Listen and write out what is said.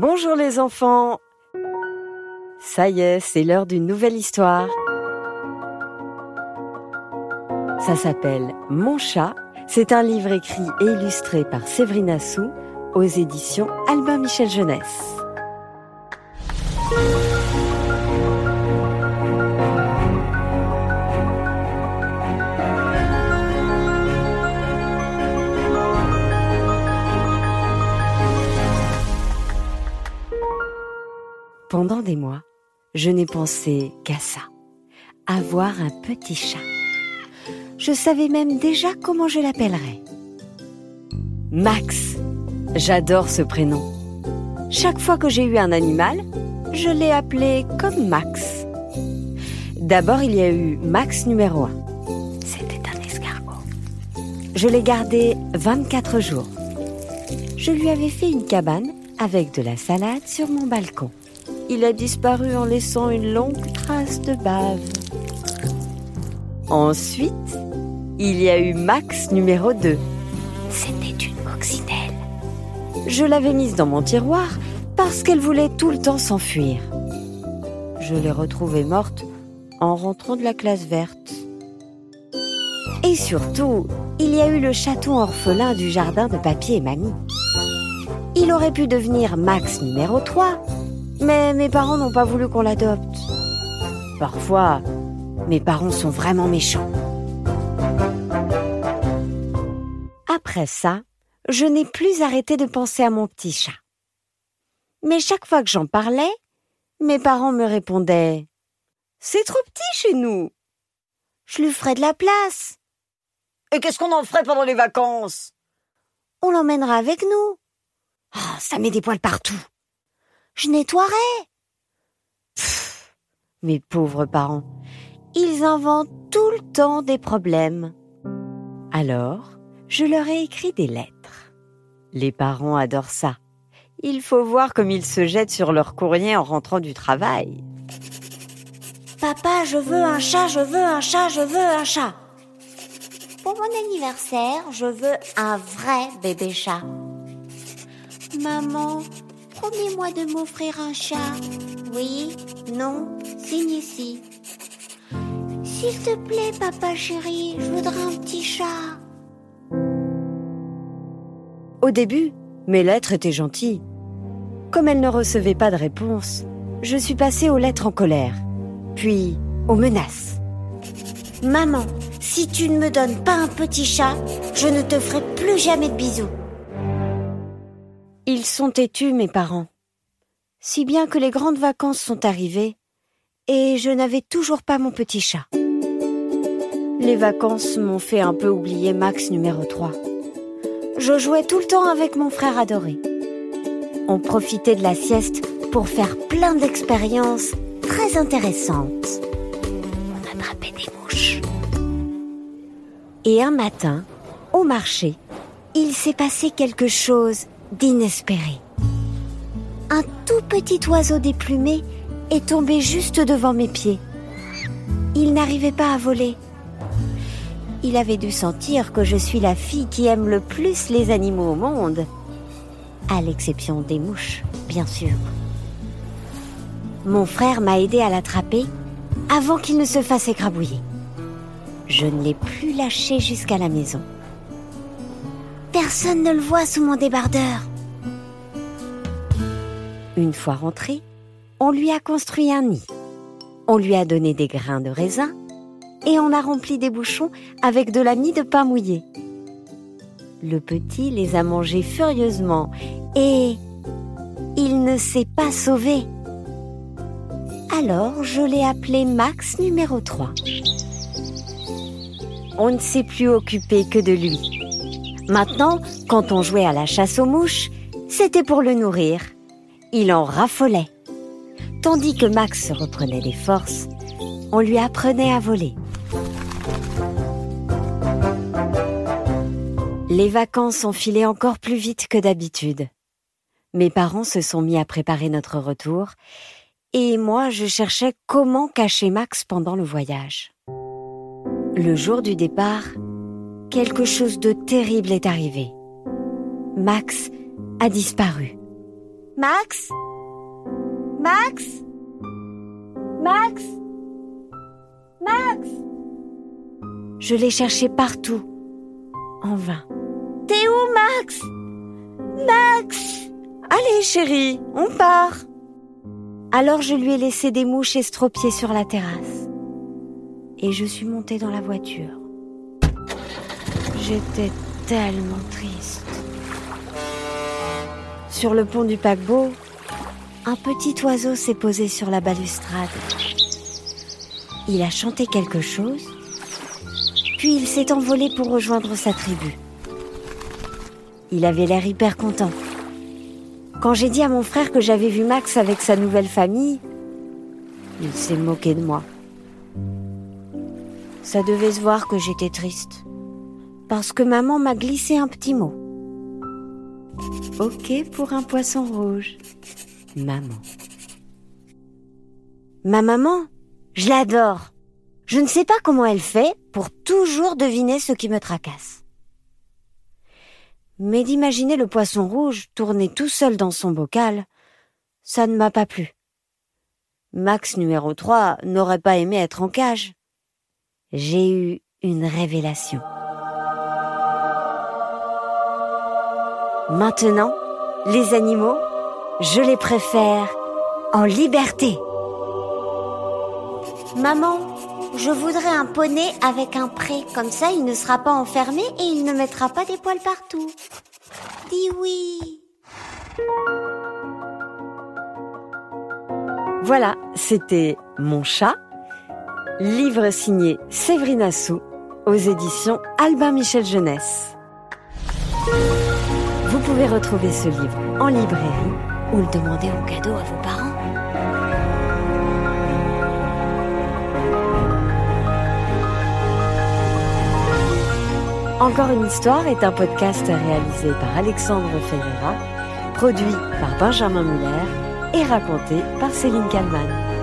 Bonjour les enfants Ça y est, c'est l'heure d'une nouvelle histoire. Ça s'appelle Mon chat. C'est un livre écrit et illustré par Séverine Sou aux éditions Albin Michel Jeunesse. Pendant des mois, je n'ai pensé qu'à ça, avoir un petit chat. Je savais même déjà comment je l'appellerais. Max. J'adore ce prénom. Chaque fois que j'ai eu un animal, je l'ai appelé comme Max. D'abord, il y a eu Max numéro 1. C'était un escargot. Je l'ai gardé 24 jours. Je lui avais fait une cabane avec de la salade sur mon balcon il a disparu en laissant une longue trace de bave. Ensuite, il y a eu Max numéro 2. C'était une coccinelle. Je l'avais mise dans mon tiroir parce qu'elle voulait tout le temps s'enfuir. Je l'ai retrouvée morte en rentrant de la classe verte. Et surtout, il y a eu le chaton orphelin du jardin de papier et mamie. Il aurait pu devenir Max numéro 3 mais mes parents n'ont pas voulu qu'on l'adopte. Parfois, mes parents sont vraiment méchants. Après ça, je n'ai plus arrêté de penser à mon petit chat. Mais chaque fois que j'en parlais, mes parents me répondaient C'est trop petit chez nous. Je lui ferai de la place. Et qu'est-ce qu'on en ferait pendant les vacances? On l'emmènera avec nous. Oh, ça met des poils partout je nettoierai. mes pauvres parents, ils inventent tout le temps des problèmes. Alors, je leur ai écrit des lettres. Les parents adorent ça. Il faut voir comme ils se jettent sur leur courrier en rentrant du travail. Papa, je veux un chat, je veux un chat, je veux un chat. Pour mon anniversaire, je veux un vrai bébé chat. Maman, Promets-moi de m'offrir un chat. Oui, non, signe ici. S'il te plaît, papa chéri, je voudrais un petit chat. Au début, mes lettres étaient gentilles. Comme elles ne recevaient pas de réponse, je suis passée aux lettres en colère, puis aux menaces. Maman, si tu ne me donnes pas un petit chat, je ne te ferai plus jamais de bisous. Ils sont têtus, mes parents. Si bien que les grandes vacances sont arrivées et je n'avais toujours pas mon petit chat. Les vacances m'ont fait un peu oublier Max numéro 3. Je jouais tout le temps avec mon frère adoré. On profitait de la sieste pour faire plein d'expériences très intéressantes. On attrapait des mouches. Et un matin, au marché, il s'est passé quelque chose d'inespéré. Un tout petit oiseau déplumé est tombé juste devant mes pieds. Il n'arrivait pas à voler. Il avait dû sentir que je suis la fille qui aime le plus les animaux au monde, à l'exception des mouches, bien sûr. Mon frère m'a aidé à l'attraper avant qu'il ne se fasse écrabouiller. Je ne l'ai plus lâché jusqu'à la maison. Personne ne le voit sous mon débardeur. Une fois rentré, on lui a construit un nid. On lui a donné des grains de raisin et on a rempli des bouchons avec de la mie de pain mouillé. Le petit les a mangés furieusement et il ne s'est pas sauvé. Alors je l'ai appelé Max numéro 3. On ne s'est plus occupé que de lui. Maintenant, quand on jouait à la chasse aux mouches, c'était pour le nourrir. Il en raffolait. Tandis que Max reprenait des forces, on lui apprenait à voler. Les vacances ont filé encore plus vite que d'habitude. Mes parents se sont mis à préparer notre retour et moi je cherchais comment cacher Max pendant le voyage. Le jour du départ, quelque chose de terrible est arrivé. Max a disparu. Max? Max? Max? Max? Je l'ai cherché partout, en vain. T'es où, Max? Max? Allez, chérie, on part. Alors je lui ai laissé des mouches estropiées sur la terrasse. Et je suis montée dans la voiture. J'étais tellement triste. Sur le pont du paquebot, un petit oiseau s'est posé sur la balustrade. Il a chanté quelque chose, puis il s'est envolé pour rejoindre sa tribu. Il avait l'air hyper content. Quand j'ai dit à mon frère que j'avais vu Max avec sa nouvelle famille, il s'est moqué de moi. Ça devait se voir que j'étais triste, parce que maman m'a glissé un petit mot. Ok pour un poisson rouge. Maman. Ma maman, je l'adore. Je ne sais pas comment elle fait pour toujours deviner ce qui me tracasse. Mais d'imaginer le poisson rouge tourner tout seul dans son bocal, ça ne m'a pas plu. Max numéro 3 n'aurait pas aimé être en cage. J'ai eu une révélation. Maintenant, les animaux, je les préfère en liberté. Maman, je voudrais un poney avec un pré. Comme ça, il ne sera pas enfermé et il ne mettra pas des poils partout. Dis oui. Voilà, c'était Mon chat, livre signé Séverine Sou aux éditions Albin Michel Jeunesse. Vous pouvez retrouver ce livre en librairie ou le demander en cadeau à vos parents. Encore une histoire est un podcast réalisé par Alexandre Ferreira, produit par Benjamin Muller et raconté par Céline Kalman.